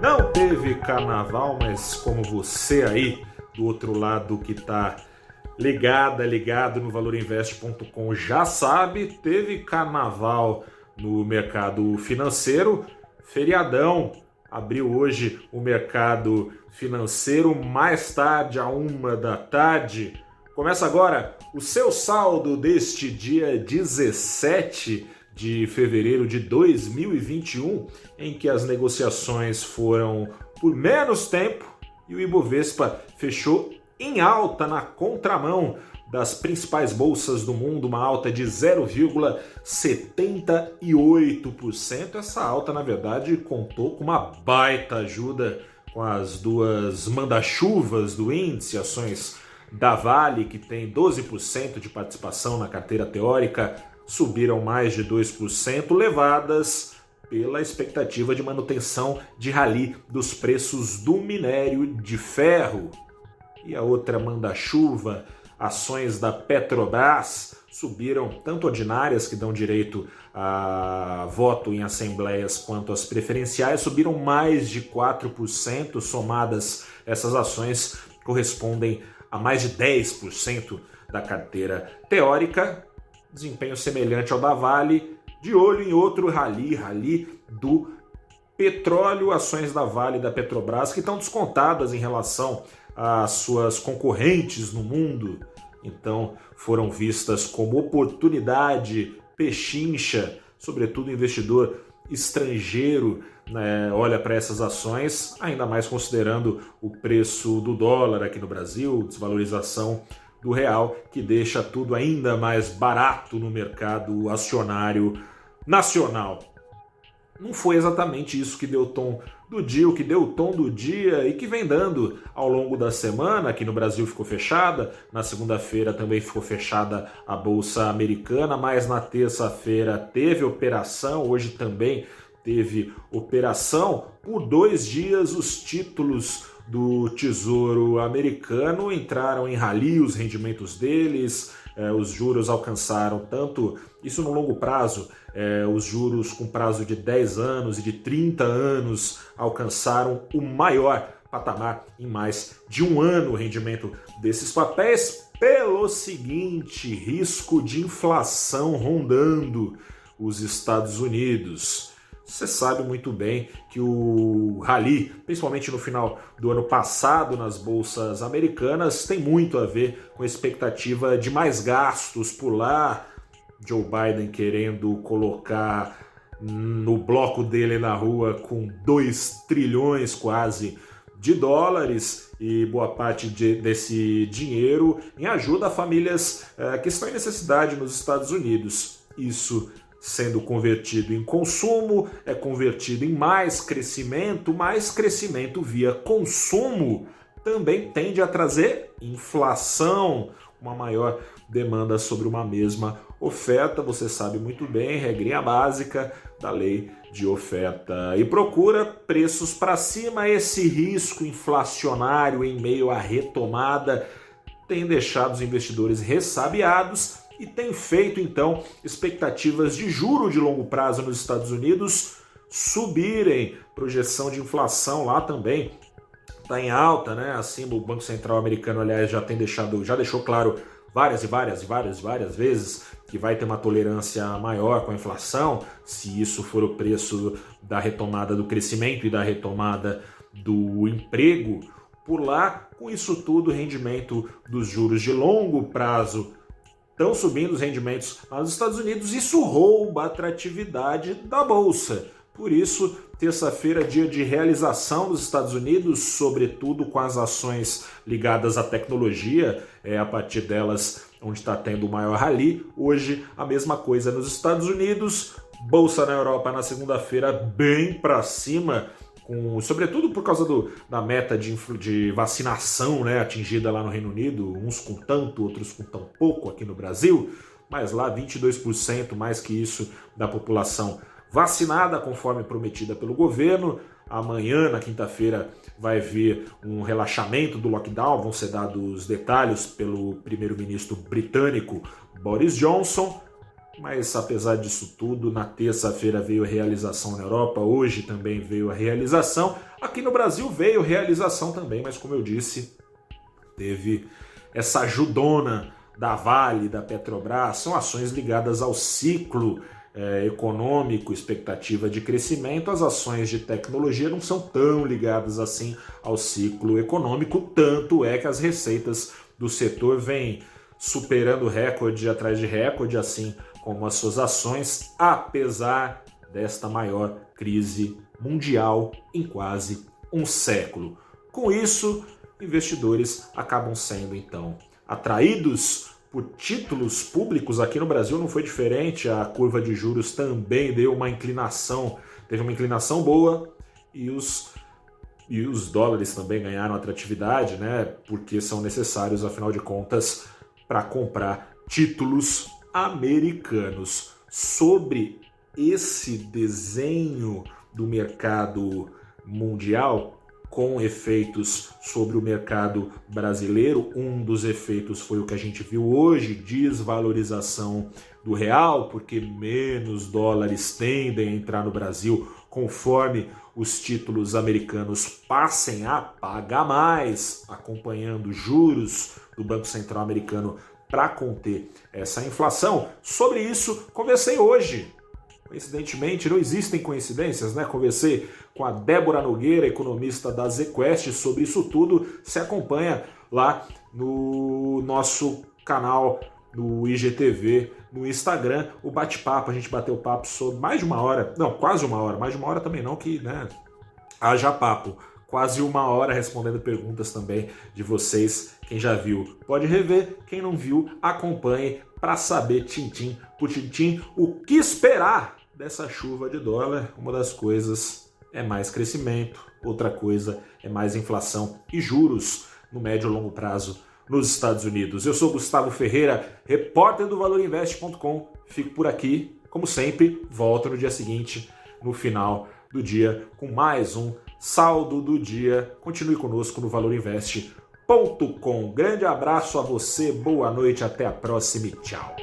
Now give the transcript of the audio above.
Não teve carnaval, mas como você aí do outro lado que está ligada, ligado no valorinvest.com já sabe, teve carnaval no mercado financeiro, feriadão abriu hoje o mercado financeiro mais tarde, a uma da tarde. Começa agora o seu saldo deste dia 17 de fevereiro de 2021, em que as negociações foram por menos tempo e o Ibovespa fechou em alta na contramão das principais bolsas do mundo, uma alta de 0,78%. Essa alta, na verdade, contou com uma baita ajuda com as duas manda-chuvas do índice, ações da Vale, que tem 12% de participação na carteira teórica, subiram mais de 2%, levadas pela expectativa de manutenção de rally dos preços do minério de ferro. E a outra manda-chuva, ações da Petrobras, subiram tanto ordinárias, que dão direito a voto em assembleias, quanto as preferenciais, subiram mais de 4%, somadas essas ações correspondem a mais de 10% da carteira teórica, desempenho semelhante ao da Vale, de olho em outro rally, rally do petróleo, ações da Vale e da Petrobras, que estão descontadas em relação às suas concorrentes no mundo. Então, foram vistas como oportunidade pechincha, sobretudo investidor estrangeiro né, olha para essas ações, ainda mais considerando o preço do dólar aqui no Brasil, desvalorização do real, que deixa tudo ainda mais barato no mercado acionário nacional. Não foi exatamente isso que deu tom do dia, o que deu o tom do dia e que vem dando ao longo da semana. Aqui no Brasil ficou fechada, na segunda-feira também ficou fechada a Bolsa Americana, mas na terça-feira teve operação, hoje também teve operação. Por dois dias, os títulos do Tesouro Americano entraram em rally, os rendimentos deles, eh, os juros alcançaram tanto, isso no longo prazo, eh, os juros com prazo de 10 anos e de 30 anos alcançaram o maior patamar em mais de um ano o rendimento desses papéis, pelo seguinte risco de inflação rondando os Estados Unidos. Você sabe muito bem que o rally, principalmente no final do ano passado nas bolsas americanas, tem muito a ver com a expectativa de mais gastos por lá. Joe Biden querendo colocar no bloco dele na rua com 2 trilhões quase de dólares e boa parte de, desse dinheiro em ajuda a famílias eh, que estão em necessidade nos Estados Unidos. Isso sendo convertido em consumo, é convertido em mais crescimento, mais crescimento via consumo também tende a trazer inflação, uma maior demanda sobre uma mesma oferta. Você sabe muito bem, regrinha básica da lei de oferta e procura, preços para cima. Esse risco inflacionário em meio à retomada tem deixado os investidores ressabiados e tem feito então expectativas de juro de longo prazo nos Estados Unidos subirem. Projeção de inflação lá também está em alta, né? Assim, o Banco Central americano, aliás, já tem deixado, já deixou claro várias e várias e várias e várias vezes que vai ter uma tolerância maior com a inflação, se isso for o preço da retomada do crescimento e da retomada do emprego. Por lá, com isso tudo, o rendimento dos juros de longo prazo estão subindo os rendimentos nos Estados Unidos, isso rouba a atratividade da bolsa. Por isso, terça-feira, dia de realização dos Estados Unidos, sobretudo com as ações ligadas à tecnologia, é a partir delas onde está tendo o maior rally. Hoje, a mesma coisa nos Estados Unidos, bolsa na Europa na segunda-feira bem para cima, com, sobretudo por causa do, da meta de, de vacinação né, atingida lá no Reino Unido, uns com tanto, outros com tão pouco aqui no Brasil, mas lá 22%, mais que isso, da população vacinada, conforme prometida pelo governo. Amanhã, na quinta-feira, vai vir um relaxamento do lockdown, vão ser dados detalhes pelo primeiro-ministro britânico Boris Johnson. Mas apesar disso tudo, na terça-feira veio realização na Europa, hoje também veio a realização. Aqui no Brasil veio realização também, mas como eu disse, teve essa ajudona da Vale, da Petrobras, são ações ligadas ao ciclo é, econômico, expectativa de crescimento, as ações de tecnologia não são tão ligadas assim ao ciclo econômico, tanto é que as receitas do setor vêm superando recorde atrás de recorde, assim como as suas ações, apesar desta maior crise mundial em quase um século. Com isso, investidores acabam sendo então atraídos por títulos públicos aqui no Brasil não foi diferente. A curva de juros também deu uma inclinação, teve uma inclinação boa e os e os dólares também ganharam atratividade, né? Porque são necessários, afinal de contas, para comprar títulos americanos. Sobre esse desenho do mercado mundial, com efeitos sobre o mercado brasileiro. Um dos efeitos foi o que a gente viu hoje, desvalorização do real, porque menos dólares tendem a entrar no Brasil conforme os títulos americanos passem a pagar mais, acompanhando juros do Banco Central americano para conter essa inflação. Sobre isso, conversei hoje Coincidentemente, não existem coincidências, né? Conversei com a Débora Nogueira, economista da ZQuest, sobre isso tudo. Se acompanha lá no nosso canal no IGTV, no Instagram, o bate-papo. A gente bateu papo sobre mais de uma hora, não, quase uma hora, mais de uma hora também não, que né, haja papo. Quase uma hora respondendo perguntas também de vocês. Quem já viu pode rever, quem não viu, acompanhe para saber, tintim por tintim, o que esperar dessa chuva de dólar, uma das coisas é mais crescimento, outra coisa é mais inflação e juros no médio e longo prazo nos Estados Unidos. Eu sou Gustavo Ferreira, repórter do ValorInvest.com. Fico por aqui, como sempre, volto no dia seguinte, no final do dia, com mais um saldo do dia. Continue conosco no ValorInvest.com. Grande abraço a você, boa noite, até a próxima e tchau.